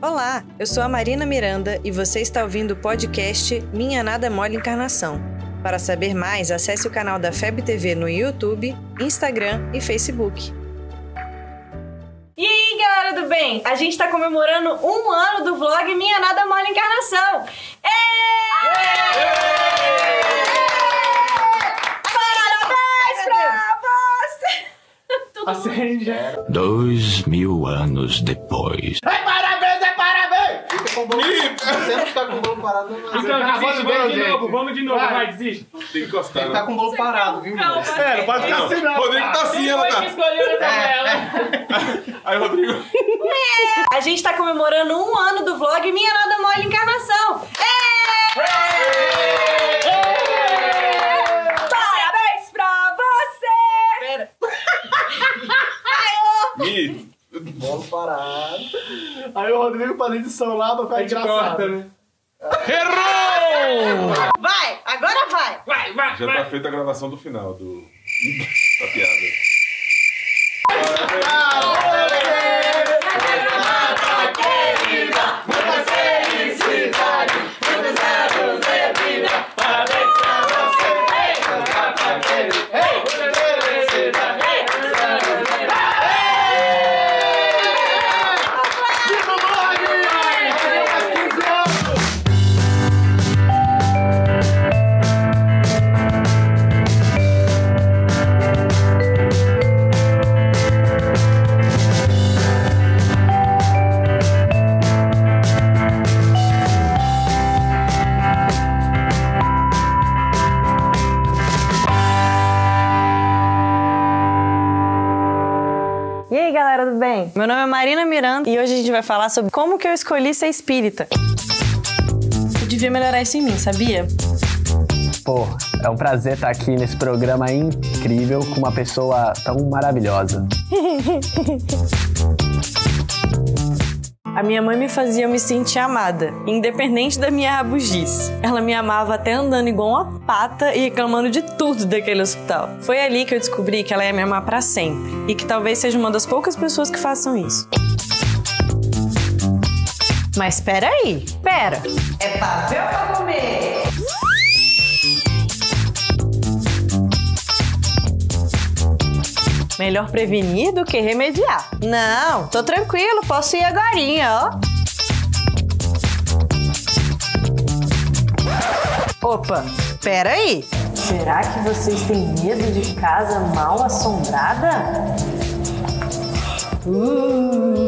Olá, eu sou a Marina Miranda e você está ouvindo o podcast Minha Nada Mole Encarnação. Para saber mais, acesse o canal da FEB TV no YouTube, Instagram e Facebook. E aí, galera do bem? A gente tá comemorando um ano do vlog Minha Nada Mole Encarnação. Parabéns Tudo Acende. Dois mil anos depois. É parabéns, é parabéns! Fica com o bolo. Você não ficar com o bolo parado, não. Então, de ver, vamos de gente. novo, vamos de novo, Vai. vai, desiste. Tem que encostar, Tem que né? com o bolo parado, viu, moço? É, não pode ficar assim não. Rodrigo tá assim, ela tá. escolheu essa vela. Aí, Rodrigo. A gente tá comemorando um ano do vlog Minha Nada Mole Encarnação. Parabéns pra você! Pera. Mi, Bolo parado. Aí o Rodrigo faz edição lá pra A ficar engraçado. corta, né? Vai, agora vai! Vai, vai, já tá vai. feita a gravação do final do... da piada. E aí, galera do bem? Meu nome é Marina Miranda e hoje a gente vai falar sobre como que eu escolhi ser espírita. Eu devia melhorar isso em mim, sabia? Pô, é um prazer estar aqui nesse programa incrível com uma pessoa tão maravilhosa. A minha mãe me fazia me sentir amada, independente da minha rabugice. Ela me amava até andando igual uma pata e reclamando de tudo daquele hospital. Foi ali que eu descobri que ela ia me amar pra sempre e que talvez seja uma das poucas pessoas que façam isso. Mas espera aí, espera. É papel pra Melhor prevenir do que remediar. Não, tô tranquilo, posso ir agorinha, ó. Opa, pera aí. Será que vocês têm medo de casa mal assombrada? Uh.